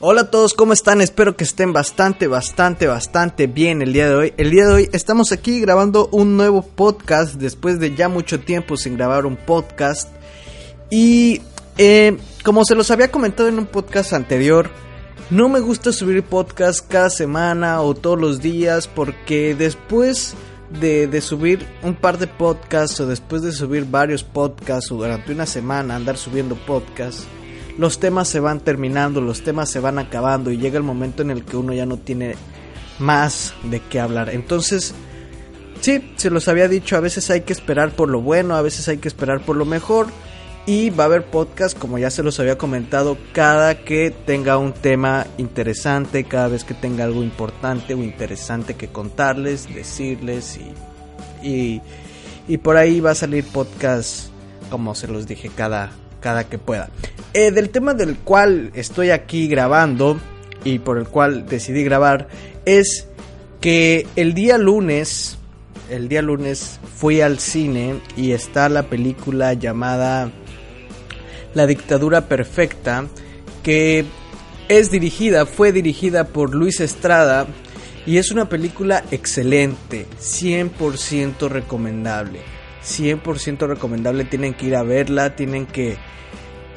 Hola a todos, ¿cómo están? Espero que estén bastante, bastante, bastante bien el día de hoy. El día de hoy estamos aquí grabando un nuevo podcast después de ya mucho tiempo sin grabar un podcast. Y eh, como se los había comentado en un podcast anterior, no me gusta subir podcast cada semana o todos los días porque después de, de, subir un par de podcasts o después de subir varios podcasts o durante una semana andar subiendo podcasts los temas se van terminando, los temas se van acabando y llega el momento en el que uno ya no tiene más de qué hablar. Entonces, sí, se los había dicho, a veces hay que esperar por lo bueno, a veces hay que esperar por lo mejor. Y va a haber podcast, como ya se los había comentado, cada que tenga un tema interesante, cada vez que tenga algo importante o interesante que contarles, decirles y, y, y por ahí va a salir podcast, como se los dije, cada, cada que pueda. Eh, del tema del cual estoy aquí grabando y por el cual decidí grabar es que el día lunes, el día lunes fui al cine y está la película llamada La dictadura perfecta que es dirigida, fue dirigida por Luis Estrada y es una película excelente, 100% recomendable. 100% recomendable, tienen que ir a verla, tienen que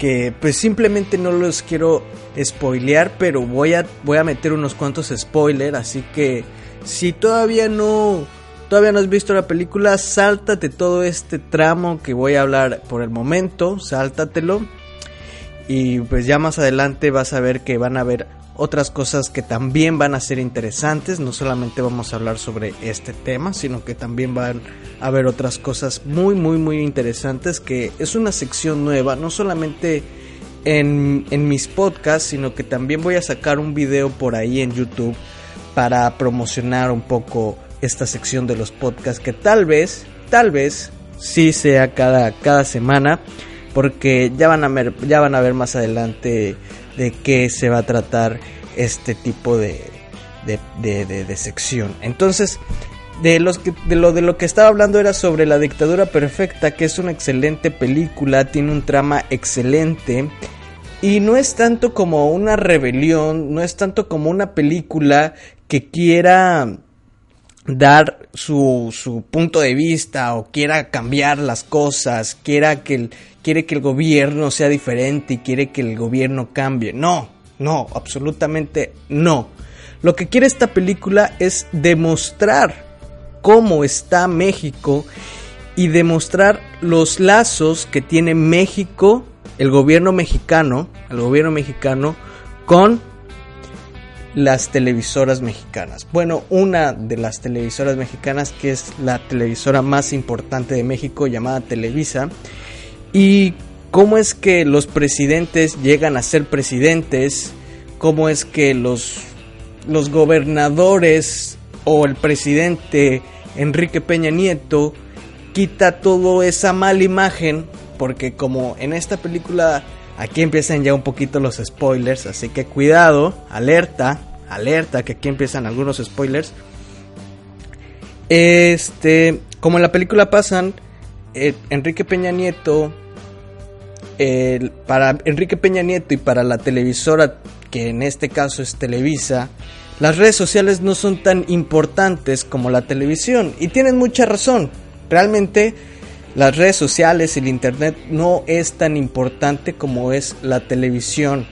que pues simplemente no los quiero spoilear, pero voy a voy a meter unos cuantos spoilers, así que si todavía no todavía no has visto la película, sáltate todo este tramo que voy a hablar por el momento, sáltatelo. Y pues ya más adelante vas a ver que van a haber otras cosas que también van a ser interesantes. No solamente vamos a hablar sobre este tema, sino que también van a haber otras cosas muy, muy, muy interesantes. Que es una sección nueva, no solamente en, en mis podcasts, sino que también voy a sacar un video por ahí en YouTube para promocionar un poco esta sección de los podcasts que tal vez, tal vez sí sea cada, cada semana porque ya van a ver ya van a ver más adelante de qué se va a tratar este tipo de, de, sección. Entonces, de, los que, de, lo, de lo que estaba hablando era sobre La Dictadura Perfecta, que es una excelente película, tiene un trama excelente. Y no es tanto como una rebelión, no es tanto como una película que quiera dar su, su punto de vista o quiera cambiar las cosas, quiera que el, quiere que el gobierno sea diferente y quiere que el gobierno cambie. No, no, absolutamente no. Lo que quiere esta película es demostrar cómo está México y demostrar los lazos que tiene México, el gobierno mexicano, el gobierno mexicano con las televisoras mexicanas. Bueno, una de las televisoras mexicanas que es la televisora más importante de México llamada Televisa y cómo es que los presidentes llegan a ser presidentes, cómo es que los, los gobernadores o el presidente Enrique Peña Nieto quita toda esa mala imagen, porque como en esta película aquí empiezan ya un poquito los spoilers, así que cuidado, alerta, alerta, que aquí empiezan algunos spoilers. Este, como en la película pasan, eh, Enrique Peña Nieto para Enrique Peña Nieto y para la televisora, que en este caso es Televisa, las redes sociales no son tan importantes como la televisión. Y tienen mucha razón. Realmente las redes sociales y el Internet no es tan importante como es la televisión.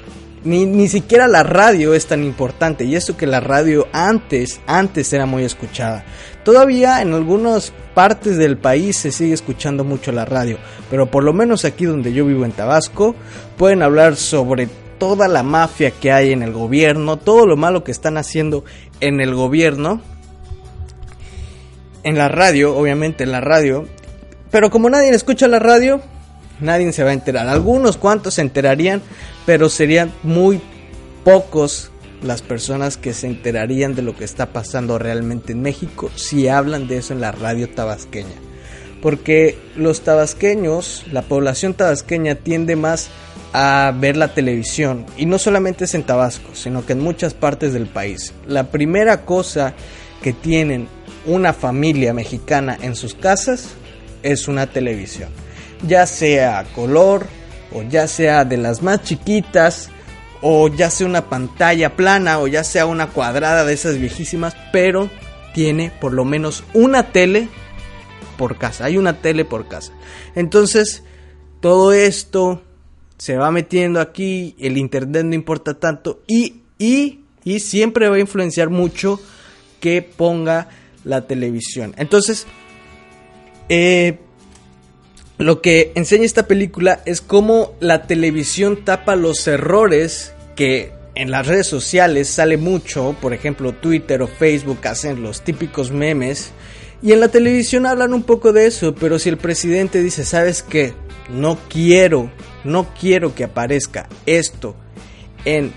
Ni, ni siquiera la radio es tan importante. Y eso que la radio antes, antes era muy escuchada. Todavía en algunas partes del país se sigue escuchando mucho la radio, pero por lo menos aquí donde yo vivo en Tabasco, pueden hablar sobre toda la mafia que hay en el gobierno, todo lo malo que están haciendo en el gobierno, en la radio, obviamente en la radio, pero como nadie escucha la radio, nadie se va a enterar. Algunos cuantos se enterarían, pero serían muy pocos las personas que se enterarían de lo que está pasando realmente en México si hablan de eso en la radio tabasqueña. Porque los tabasqueños, la población tabasqueña tiende más a ver la televisión y no solamente es en Tabasco, sino que en muchas partes del país. La primera cosa que tienen una familia mexicana en sus casas es una televisión, ya sea color o ya sea de las más chiquitas o ya sea una pantalla plana o ya sea una cuadrada de esas viejísimas, pero tiene por lo menos una tele por casa. Hay una tele por casa. Entonces, todo esto se va metiendo aquí, el internet no importa tanto y, y, y siempre va a influenciar mucho que ponga la televisión. Entonces, eh, lo que enseña esta película es cómo la televisión tapa los errores que en las redes sociales sale mucho, por ejemplo Twitter o Facebook hacen los típicos memes y en la televisión hablan un poco de eso, pero si el presidente dice, ¿sabes qué? No quiero, no quiero que aparezca esto en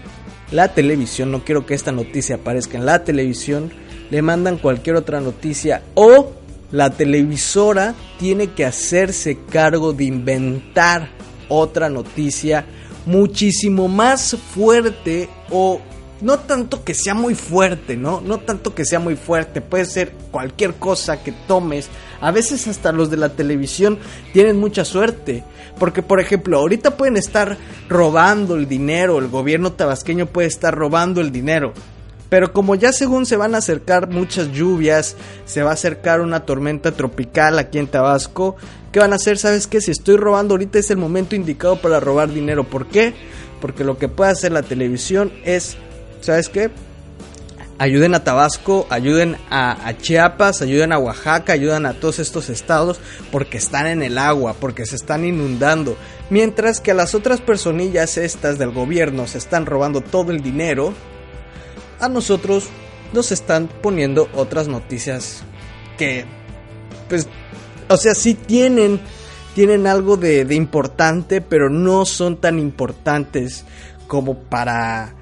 la televisión, no quiero que esta noticia aparezca en la televisión, le mandan cualquier otra noticia o la televisora tiene que hacerse cargo de inventar otra noticia muchísimo más fuerte o no tanto que sea muy fuerte, ¿no? No tanto que sea muy fuerte, puede ser cualquier cosa que tomes. A veces hasta los de la televisión tienen mucha suerte, porque por ejemplo, ahorita pueden estar robando el dinero, el gobierno tabasqueño puede estar robando el dinero. Pero como ya según se van a acercar muchas lluvias, se va a acercar una tormenta tropical aquí en Tabasco, ¿qué van a hacer? ¿Sabes qué? Si estoy robando ahorita es el momento indicado para robar dinero. ¿Por qué? Porque lo que puede hacer la televisión es, ¿sabes qué? Ayuden a Tabasco, ayuden a, Chiapas, ayuden a Oaxaca, ayuden a todos estos estados porque están en el agua, porque se están inundando. Mientras que a las otras personillas estas del gobierno se están robando todo el dinero, a nosotros nos están poniendo otras noticias que, pues, o sea, sí tienen, tienen algo de, importante, pero no son tan importantes como para,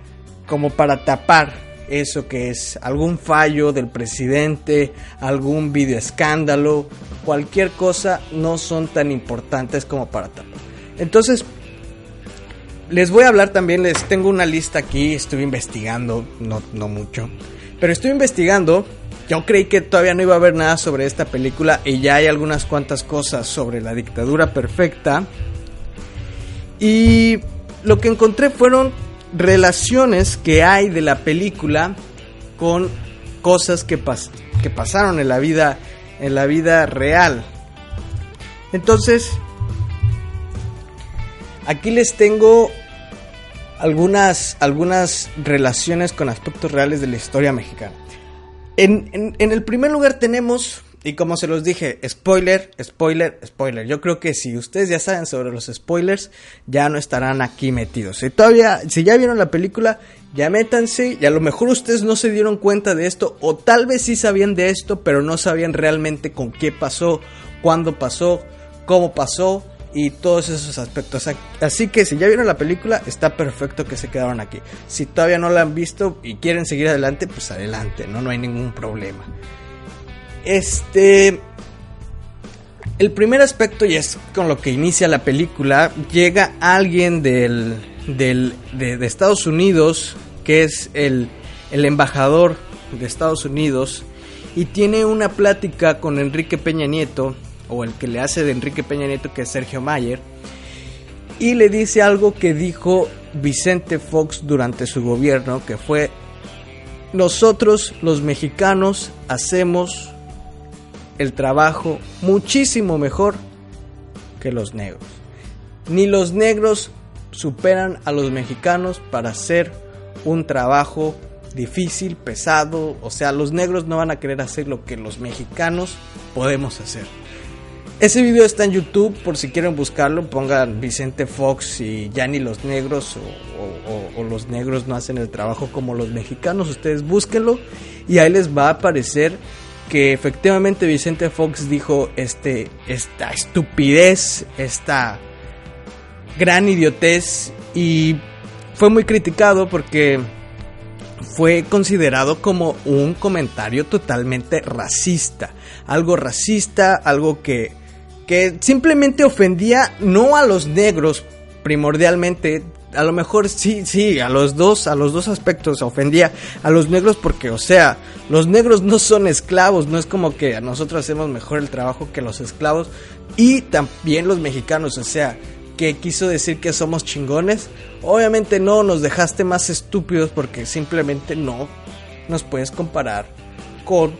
como para tapar eso que es algún fallo del presidente, algún video escándalo, cualquier cosa no son tan importantes como para tapar. Entonces, les voy a hablar también, les tengo una lista aquí, estuve investigando, no, no mucho, pero estoy investigando. Yo creí que todavía no iba a haber nada sobre esta película y ya hay algunas cuantas cosas sobre la dictadura perfecta. Y lo que encontré fueron relaciones que hay de la película con cosas que, pas que pasaron en la vida en la vida real. Entonces, aquí les tengo algunas, algunas relaciones con aspectos reales de la historia mexicana. En, en, el primer lugar tenemos, y como se los dije, spoiler, spoiler, spoiler. Yo creo que si ustedes ya saben sobre los spoilers, ya no estarán aquí metidos. Si todavía, si ya vieron la película, ya métanse, y a lo mejor ustedes no se dieron cuenta de esto, o tal vez sí sabían de esto, pero no sabían realmente con qué pasó, cuándo pasó, cómo pasó, y todos esos aspectos. Así que si ya vieron la película, está perfecto que se quedaron aquí. Si todavía no la han visto y quieren seguir adelante, pues adelante, no, no hay ningún problema. Este. El primer aspecto, y es con lo que inicia la película, llega alguien del, del, de, Estados Unidos, que es el, el embajador de Estados Unidos, y tiene una plática con Enrique Peña Nieto, o el que le hace de Enrique Peña Nieto, que es Sergio Mayer, y le dice algo que dijo Vicente Fox durante su gobierno, que fue, nosotros los mexicanos hacemos el trabajo muchísimo mejor que los negros. Ni los negros superan a los mexicanos para hacer un trabajo difícil, pesado, o sea, los negros no van a querer hacer lo que los mexicanos podemos hacer. Ese video está en YouTube, por si quieren buscarlo, pongan Vicente Fox y ya ni los negros o, los negros no hacen el trabajo como los mexicanos, ustedes búsquenlo y ahí les va a aparecer que efectivamente Vicente Fox dijo este, esta estupidez, esta gran idiotez y fue muy criticado porque fue considerado como un comentario totalmente racista, algo racista, algo que que simplemente ofendía no a los negros primordialmente, a lo mejor sí, sí, a los dos, a los dos aspectos ofendía a los negros porque, o sea, los negros no son esclavos, no es como que nosotros hacemos mejor el trabajo que los esclavos y también los mexicanos, o sea, que quiso decir que somos chingones. Obviamente no, nos dejaste más estúpidos porque simplemente no nos puedes comparar con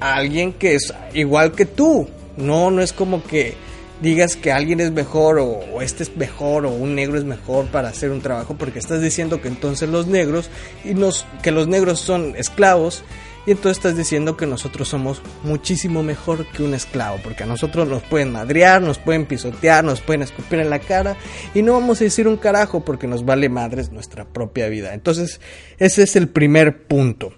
alguien que es igual que tú. No, no es como que digas que alguien es mejor o, este es mejor o un negro es mejor para hacer un trabajo porque estás diciendo que entonces los negros y nos que los negros son esclavos y entonces estás diciendo que nosotros somos muchísimo mejor que un esclavo, porque a nosotros nos pueden madrear, nos pueden pisotear, nos pueden escupir en la cara y no vamos a decir un carajo porque nos vale madres nuestra propia vida. Entonces, ese es el primer punto.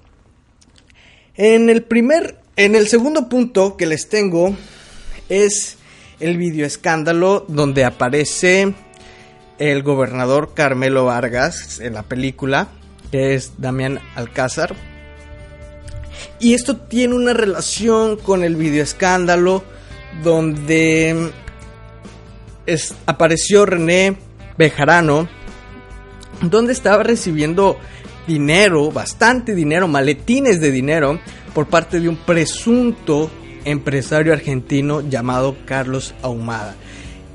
En el primer en el segundo punto que les tengo es el video escándalo donde aparece el gobernador Carmelo Vargas en la película, que es Damián Alcázar. Y esto tiene una relación con el video escándalo donde apareció René Bejarano, donde estaba recibiendo dinero, bastante dinero, maletines de dinero, por parte de un presunto empresario argentino llamado Carlos Ahumada.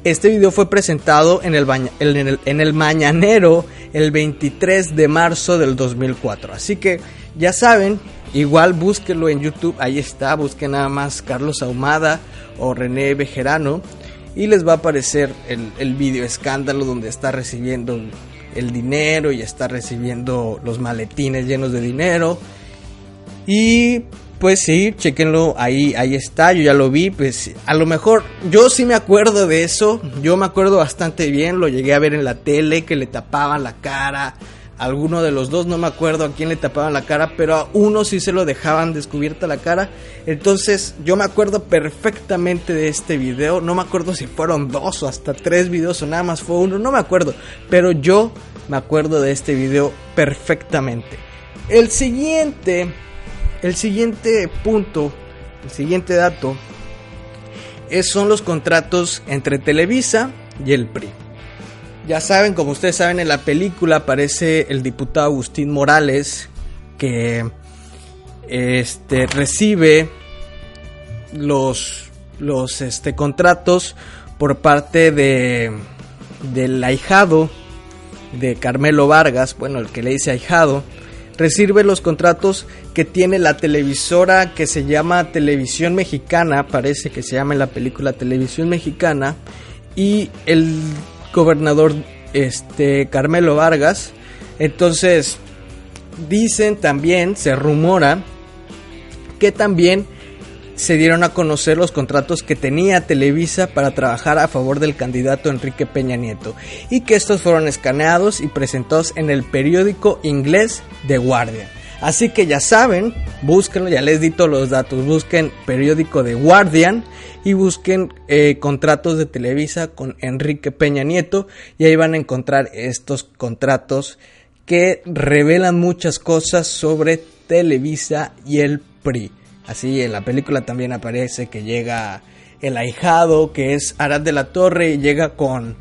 Este video fue presentado en el, en el, en el Mañanero el 23 de marzo del 2004. Así que ya saben, Igual búsquenlo en YouTube, ahí está, busquen nada más Carlos Ahumada o René Bejerano y les va a aparecer el video escándalo donde está recibiendo el dinero y está recibiendo los maletines llenos de dinero. Y pues sí, chequenlo, ahí, ahí está, yo ya lo vi, pues a lo mejor yo sí me acuerdo de eso, yo me acuerdo bastante bien, lo llegué a ver en la tele, que le tapaban la cara, alguno de los dos, no me acuerdo a quién le tapaban la cara, pero a uno sí se lo dejaban descubierta la cara. Entonces yo me acuerdo perfectamente de este video, no me acuerdo si fueron dos o hasta tres videos o nada más fue uno, no me acuerdo, pero yo me acuerdo de este video perfectamente. El siguiente, el siguiente punto, el siguiente dato, es, son los contratos entre Televisa y el PRI. Ya saben, como ustedes saben, en la película aparece el diputado Agustín Morales que este, recibe los, los este, contratos por parte de, del ahijado de Carmelo Vargas, bueno, el que le dice ahijado, recibe los contratos que tiene la televisora que se llama Televisión Mexicana, parece que se llama en la película Televisión Mexicana, y el gobernador este Carmelo Vargas. Entonces, dicen también, se rumora que también se dieron a conocer los contratos que tenía Televisa para trabajar a favor del candidato Enrique Peña Nieto y que estos fueron escaneados y presentados en el periódico inglés The Guardian. Así que ya saben, búsquenlo, ya les di todos los datos, busquen periódico The Guardian y busquen eh, contratos de Televisa con Enrique Peña Nieto y ahí van a encontrar estos contratos que revelan muchas cosas sobre Televisa y el PRI. Así en la película también aparece que llega el ahijado que es Arad de la Torre y llega con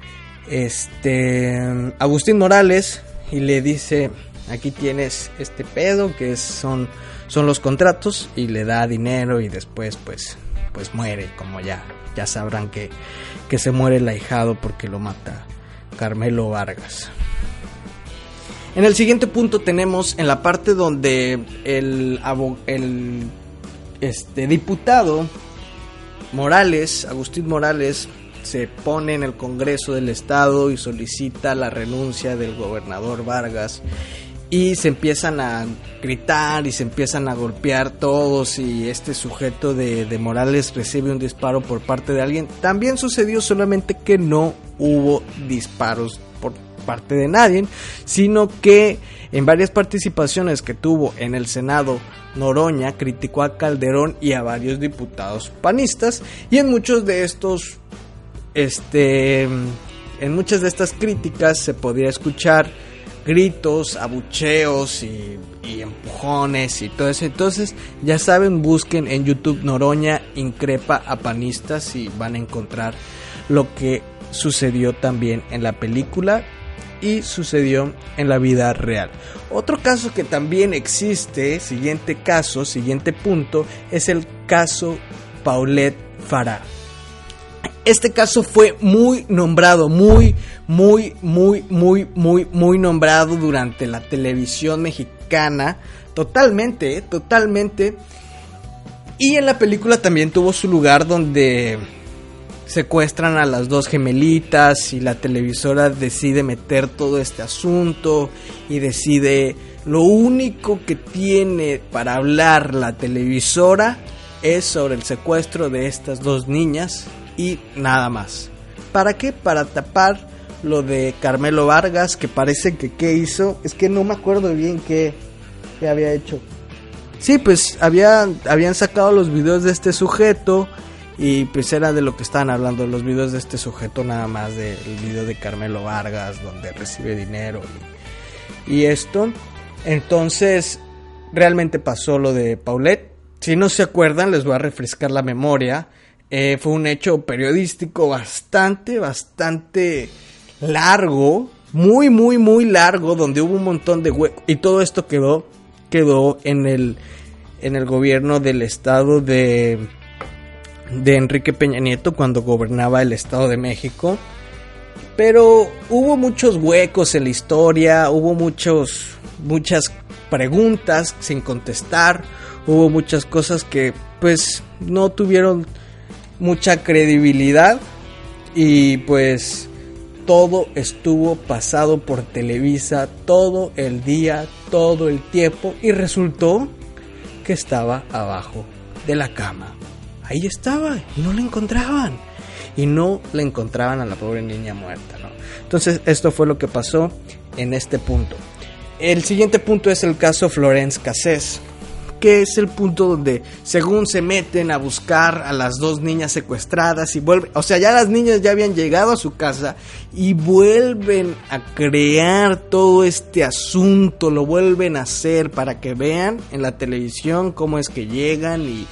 este Agustín Morales y le dice aquí tienes este pedo que son son los contratos y le da dinero y después pues pues muere, como ya, ya sabrán que, que se muere el ahijado porque lo mata Carmelo Vargas. En el siguiente punto tenemos en la parte donde el, este, diputado Morales, Agustín Morales, se pone en el Congreso del Estado y solicita la renuncia del gobernador Vargas y se empiezan a gritar y se empiezan a golpear todos y este sujeto de, Morales recibe un disparo por parte de alguien. También sucedió solamente que no hubo disparos por parte de nadie, sino que en varias participaciones que tuvo en el Senado, Noroña criticó a Calderón y a varios diputados panistas y en muchos de estos, este, en muchas de estas críticas se podía escuchar gritos, abucheos y, empujones y todo eso. Entonces, ya saben, busquen en YouTube Noroña increpa a panistas y van a encontrar lo que sucedió también en la película y sucedió en la vida real. Otro caso que también existe, siguiente caso, siguiente punto, es el caso Paulette Farah. Este caso fue muy nombrado, muy, muy, muy, muy, muy, muy nombrado durante la televisión mexicana. Totalmente, totalmente. Y en la película también tuvo su lugar donde secuestran a las dos gemelitas y la televisora decide meter todo este asunto y decide lo único que tiene para hablar la televisora es sobre el secuestro de estas dos niñas y nada más. ¿Para qué? Para tapar lo de Carmelo Vargas, que parece que qué hizo, es que no me acuerdo bien qué, qué había hecho. Sí, pues habían, habían sacado los videos de este sujeto y pues era de lo que estaban hablando, los videos de este sujeto nada más del video de Carmelo Vargas donde recibe dinero y, y esto. Entonces, realmente pasó lo de Paulette. Si no se acuerdan, les voy a refrescar la memoria. Eh, fue un hecho periodístico bastante, bastante largo, muy, muy, muy largo, donde hubo un montón de huecos. Y todo esto quedó, quedó en el, en el gobierno del estado de, de Enrique Peña Nieto cuando gobernaba el estado de México. Pero hubo muchos huecos en la historia, hubo muchos, muchas preguntas sin contestar, hubo muchas cosas que pues no tuvieron mucha credibilidad y pues todo estuvo pasado por Televisa todo el día, todo el tiempo y resultó que estaba abajo de la cama. Ahí estaba y no la encontraban. Y no la encontraban a la pobre niña muerta. Entonces esto fue lo que pasó en este punto. El siguiente punto es el caso Florence Cassés que es el punto donde según se meten a buscar a las dos niñas secuestradas y vuelven, o sea, ya las niñas ya habían llegado a su casa y vuelven a crear todo este asunto, lo vuelven a hacer para que vean en la televisión cómo es que llegan y,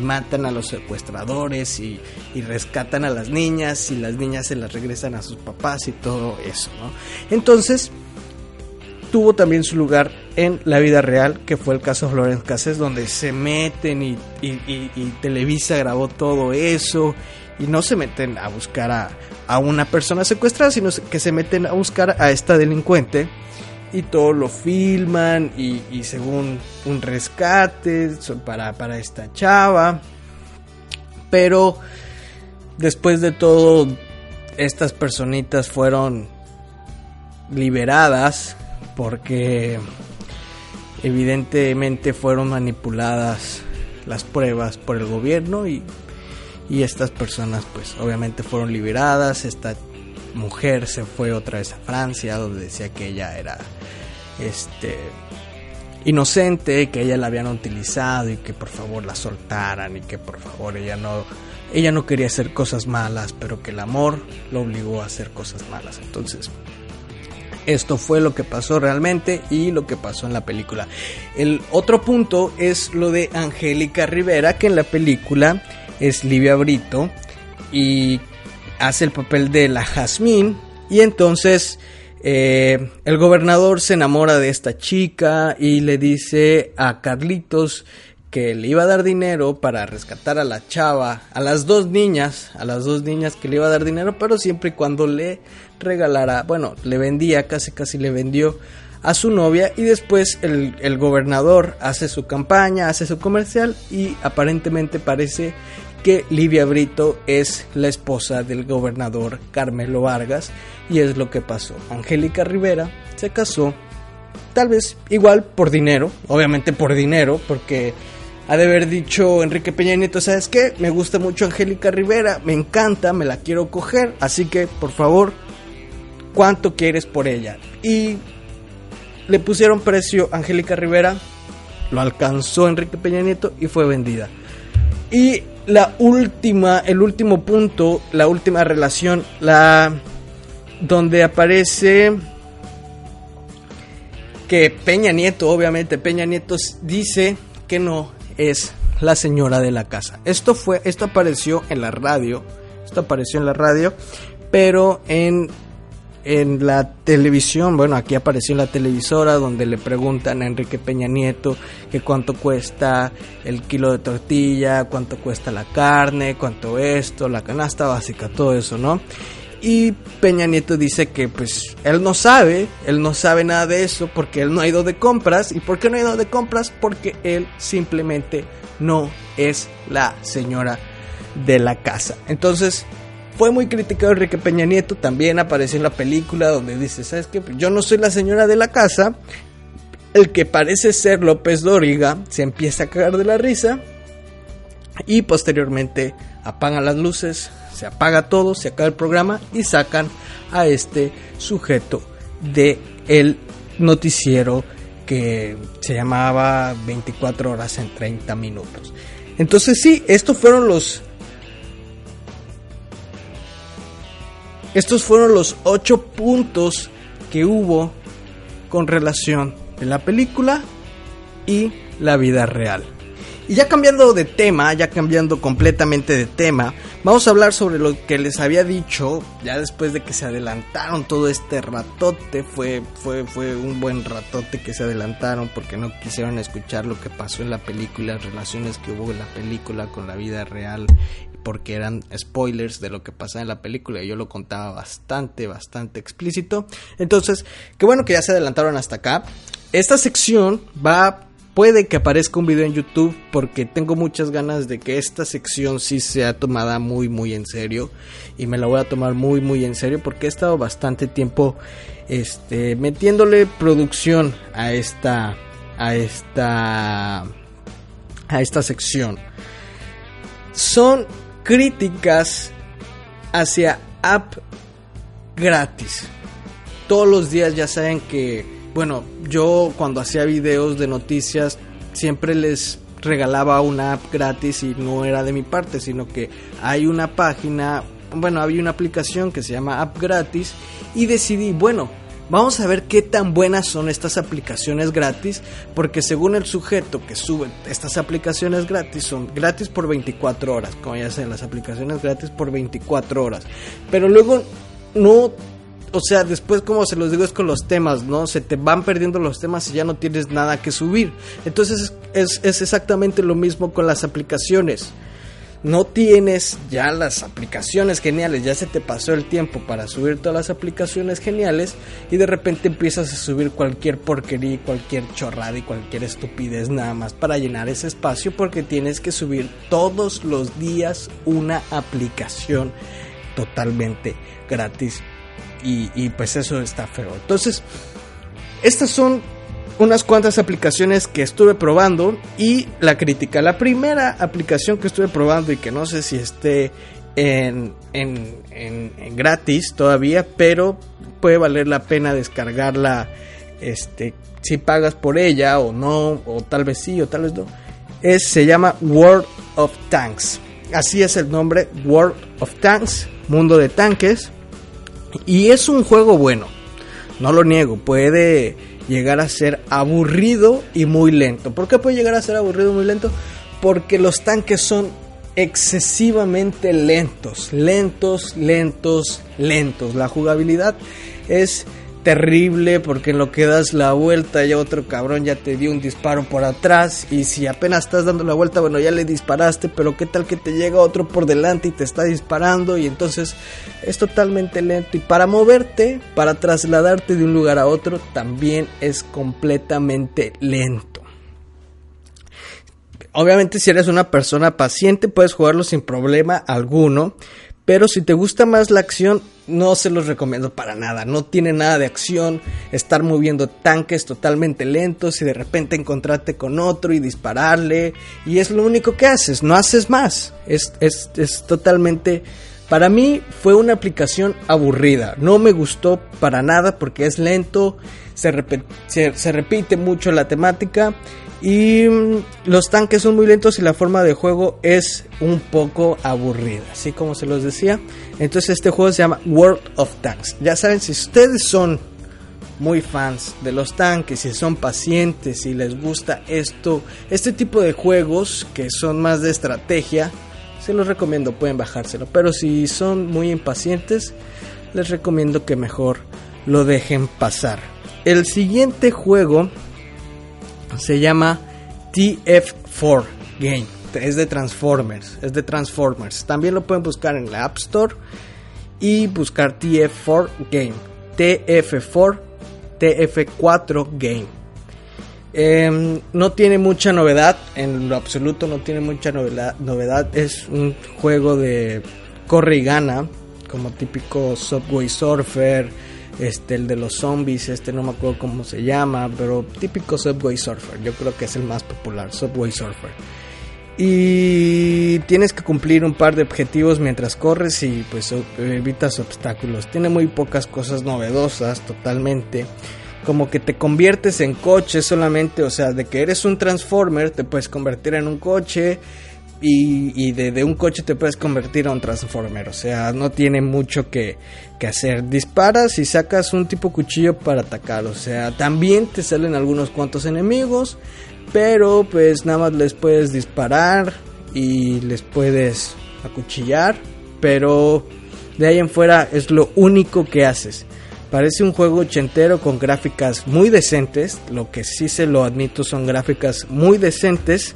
matan a los secuestradores y, y, rescatan a las niñas y las niñas se las regresan a sus papás y todo eso, ¿no? Entonces, tuvo también su lugar en la vida real, que fue el caso Florence Cassés, donde se meten y, Televisa grabó todo eso, y no se meten a buscar a, a, una persona secuestrada, sino que se meten a buscar a esta delincuente, y todo lo filman, y, según un rescate para, para esta chava, pero después de todo, estas personitas fueron liberadas porque evidentemente fueron manipuladas las pruebas por el gobierno y, estas personas pues obviamente fueron liberadas, esta mujer se fue otra vez a Francia donde decía que ella era este inocente, que ella la habían utilizado y que por favor la soltaran y que por favor ella no ella no quería hacer cosas malas, pero que el amor lo obligó a hacer cosas malas. Entonces, esto fue lo que pasó realmente y lo que pasó en la película. El otro punto es lo de Angélica Rivera, que en la película es Livia Brito y hace el papel de la Jazmín. Y entonces eh, el gobernador se enamora de esta chica y le dice a Carlitos que le iba a dar dinero para rescatar a la chava, a las dos niñas, a las dos niñas que le iba a dar dinero, pero siempre y cuando le regalara, bueno, le vendía, casi casi le vendió a su novia y después el, el gobernador hace su campaña, hace su comercial y aparentemente parece que Livia Brito es la esposa del gobernador Carmelo Vargas y es lo que pasó. Angélica Rivera se casó tal vez igual por dinero, obviamente por dinero, porque ha de haber dicho Enrique Peña Nieto, ¿sabes qué? Me gusta mucho Angélica Rivera, me encanta, me la quiero coger, así que por favor, ¿cuánto quieres por ella? Y le pusieron precio a Angélica Rivera, lo alcanzó Enrique Peña Nieto y fue vendida. Y la última, el último punto, la última relación, la donde aparece que Peña Nieto, obviamente Peña Nieto dice que no es la señora de la casa. Esto fue, esto apareció en la radio, esto apareció en la radio, pero en en la televisión, bueno, aquí apareció en la televisora donde le preguntan a Enrique Peña Nieto que cuánto cuesta el kilo de tortilla, cuánto cuesta la carne, cuánto esto, la canasta básica, todo eso, ¿no? Y Peña Nieto dice que pues él no sabe, él no sabe nada de eso porque él no ha ido de compras. ¿Y por qué no ha ido de compras? Porque él simplemente no es la señora de la casa. Entonces, fue muy criticado Enrique Peña Nieto, también apareció en la película donde dice, ¿sabes qué? Yo no soy la señora de la casa. El que parece ser López Dóriga se empieza a cagar de la risa y posteriormente apagan las luces, se apaga todo, se acaba el programa y sacan a este sujeto de el noticiero que se llamaba 24 horas en 30 minutos. Entonces sí, estos fueron los estos fueron los ocho puntos que hubo con relación de la película y la vida real. Y ya cambiando de tema, ya cambiando completamente de tema, vamos a hablar sobre lo que les había dicho, ya después de que se adelantaron todo este ratote, fue, fue, fue un buen ratote que se adelantaron porque no quisieron escuchar lo que pasó en la película, las relaciones que hubo en la película con la vida real, porque eran spoilers de lo que pasaba en la película y yo lo contaba bastante, bastante explícito. Entonces, qué bueno que ya se adelantaron hasta acá. Esta sección va puede que aparezca un video en YouTube porque tengo muchas ganas de que esta sección sí sea tomada muy muy en serio y me la voy a tomar muy muy en serio porque he estado bastante tiempo este metiéndole producción a esta a esta a esta sección. Son críticas hacia app gratis. Todos los días ya saben que bueno, yo cuando hacía videos de noticias siempre les regalaba una app gratis y no era de mi parte, sino que hay una página, bueno, había una aplicación que se llama App Gratis y decidí, bueno, vamos a ver qué tan buenas son estas aplicaciones gratis, porque según el sujeto que sube estas aplicaciones gratis son gratis por 24 horas, como ya saben, las aplicaciones gratis por 24 horas, pero luego no o sea, después como se los digo es con los temas, ¿no? Se te van perdiendo los temas y ya no tienes nada que subir. Entonces es, exactamente lo mismo con las aplicaciones. No tienes ya las aplicaciones geniales, ya se te pasó el tiempo para subir todas las aplicaciones geniales y de repente empiezas a subir cualquier porquería, cualquier chorrada y cualquier estupidez nada más para llenar ese espacio porque tienes que subir todos los días una aplicación totalmente gratis y, pues eso está feo. Entonces, estas son unas cuantas aplicaciones que estuve probando y la crítica. La primera aplicación que estuve probando y que no sé si esté en, en, en, gratis todavía, pero puede valer la pena descargarla este, si pagas por ella o no, o tal vez sí o tal vez no. Es, se llama World of Tanks. Así es el nombre, World of Tanks, mundo de tanques. Y es un juego bueno, no lo niego, puede llegar a ser aburrido y muy lento. ¿Por qué puede llegar a ser aburrido y muy lento? Porque los tanques son excesivamente lentos, lentos, lentos, lentos. La jugabilidad es terrible porque en lo que das la vuelta ya otro cabrón ya te dio un disparo por atrás y si apenas estás dando la vuelta bueno ya le disparaste pero qué tal que te llega otro por delante y te está disparando y entonces es totalmente lento y para moverte para trasladarte de un lugar a otro también es completamente lento. Obviamente si eres una persona paciente puedes jugarlo sin problema alguno pero si te gusta más la acción, no se los recomiendo para nada. No tiene nada de acción. Estar moviendo tanques totalmente lentos y de repente encontrarte con otro y dispararle. Y es lo único que haces. No haces más. Es, es, es totalmente... Para mí fue una aplicación aburrida. No me gustó para nada porque es lento. Se, se, se repite mucho la temática y mm, los tanques son muy lentos y la forma de juego es un poco aburrida, así como se los decía. Entonces este juego se llama World of Tanks. Ya saben, si ustedes son muy fans de los tanques, si son pacientes, si les gusta esto, este tipo de juegos que son más de estrategia, se los recomiendo, pueden bajárselo. Pero si son muy impacientes, les recomiendo que mejor lo dejen pasar. El siguiente juego se llama TF4 Game. Es de Transformers. Es de Transformers. También lo pueden buscar en la App Store y buscar TF4 Game. TF4 TF4 Game. Em, no tiene mucha novedad, en lo absoluto no tiene mucha novedad, novedad. Es un juego de corre y gana, como típico Subway Surfer, este, el de los zombies, este no me acuerdo cómo se llama, pero típico Subway Surfer, yo creo que es el más popular, Subway Surfer. Y tienes que cumplir un par de objetivos mientras corres y pues evitas obstáculos. Tiene muy pocas cosas novedosas totalmente. Como que te conviertes en coche solamente, o sea, de que eres un transformer, te puedes convertir en un coche y, de, un coche te puedes convertir a un transformer. O sea, no tiene mucho que, que, hacer. Disparas y sacas un tipo cuchillo para atacar. O sea, también te salen algunos cuantos enemigos. Pero pues nada más les puedes disparar y les puedes acuchillar. Pero de ahí en fuera es lo único que haces. Parece un juego ochentero con gráficas muy decentes. Lo que sí se lo admito son gráficas muy decentes.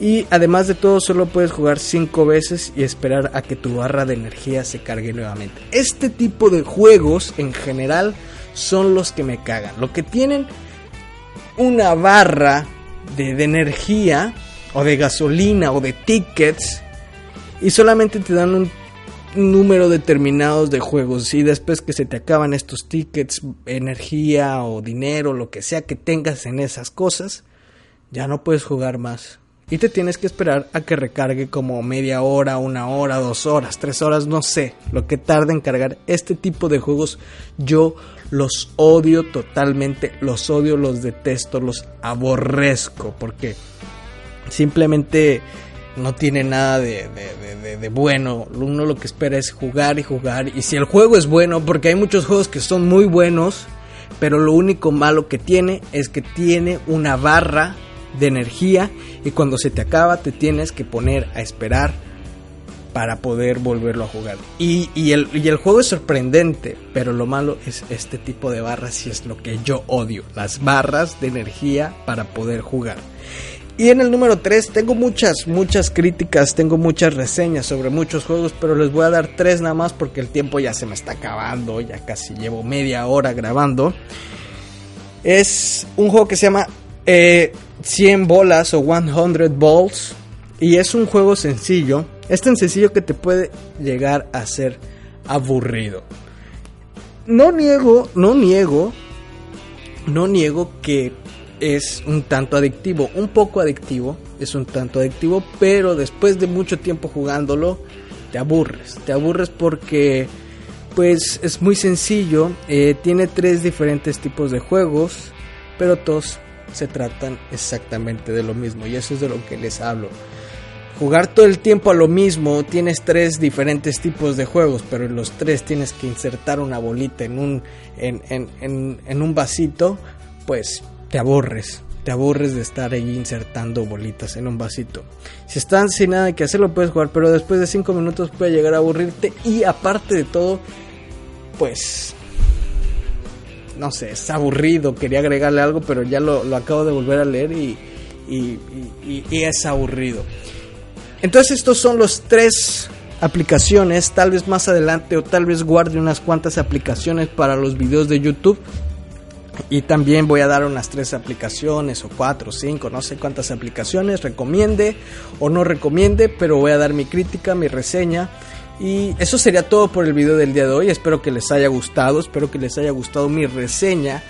Y además de todo solo puedes jugar 5 veces y esperar a que tu barra de energía se cargue nuevamente. Este tipo de juegos en general son los que me cagan. Lo que tienen una barra de, energía o de gasolina o de tickets y solamente te dan un número determinado de juegos y después que se te acaban estos tickets, energía o dinero, lo que sea que tengas en esas cosas, ya no puedes jugar más. Y te tienes que esperar a que recargue como media hora, una hora, dos horas, tres horas, no sé, lo que tarda en cargar este tipo de juegos. Yo los odio totalmente, los odio, los detesto, los aborrezco, porque simplemente no tiene nada de, bueno. Uno lo que espera es jugar y jugar. Y si el juego es bueno, porque hay muchos juegos que son muy buenos, pero lo único malo que tiene es que tiene una barra de energía y cuando se te acaba te tienes que poner a esperar para poder volverlo a jugar. Y, el, y, el, juego es sorprendente, pero lo malo es este tipo de barras y es lo que yo odio, las barras de energía para poder jugar. Y en el número 3 tengo muchas, muchas críticas, tengo muchas reseñas sobre muchos juegos, pero les voy a dar tres nada más porque el tiempo ya se me está acabando, ya casi llevo media hora grabando. Es un juego que se llama 100 eh, bolas o 100 balls. Y es un juego sencillo. Es tan sencillo que te puede llegar a ser aburrido. No niego, no niego, no niego que es un tanto adictivo, un poco adictivo, es un tanto adictivo, pero después de mucho tiempo jugándolo, te aburres, te aburres porque pues es muy sencillo, eh, tiene tres diferentes tipos de juegos, pero todos se tratan exactamente de lo mismo y eso es de lo que les hablo jugar todo el tiempo a lo mismo, tienes tres diferentes tipos de juegos, pero en los tres tienes que insertar una bolita en un, en, un vasito, pues te aburres. Te aburres de estar ahí insertando bolitas en un vasito. Si estás sin nada que hacer, lo puedes jugar, pero después de cinco minutos puede llegar a aburrirte. Y aparte de todo, pues no sé, es aburrido, quería agregarle algo, pero ya lo, acabo de volver a leer y, y, es aburrido. Entonces estos son los tres aplicaciones, tal vez más adelante o tal vez guarde unas cuantas aplicaciones para los videos de YouTube. Y también voy a dar unas tres aplicaciones o cuatro cinco, no sé cuántas aplicaciones recomiende o no recomiende, pero voy a dar mi crítica, mi reseña. Y eso sería todo por el video del día de hoy. Espero que les haya gustado, espero que les haya gustado mi reseña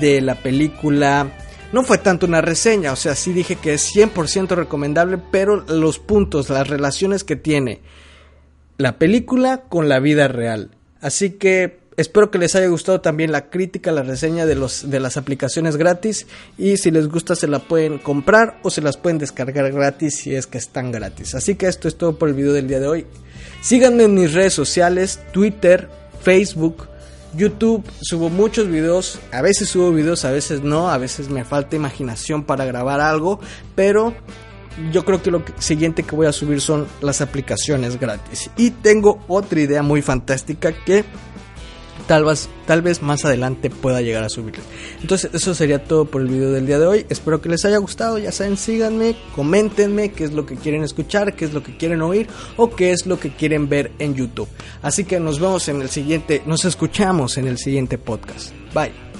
de la película no fue tanto una reseña, o sea, sí dije que es 100% recomendable, pero los puntos, las relaciones que tiene la película con la vida real. Así que espero que les haya gustado también la crítica, la reseña de, los, de las aplicaciones gratis y si les gusta se la pueden comprar o se las pueden descargar gratis si es que están gratis. Así que esto es todo por el video del día de hoy. Síganme en mis redes sociales, Twitter, Facebook, YouTube subo muchos videos, a veces subo videos, a veces no, a veces me falta imaginación para grabar algo, pero yo creo que lo siguiente que voy a subir son las aplicaciones gratis. Y tengo otra idea muy fantástica que tal vez, tal vez más adelante pueda llegar a subirles. Entonces eso sería todo por el video del día de hoy. Espero que les haya gustado. Ya saben, síganme, coméntenme qué es lo que quieren escuchar, qué es lo que quieren oír o qué es lo que quieren ver en YouTube. Así que nos vemos en el siguiente, nos escuchamos en el siguiente podcast. Bye.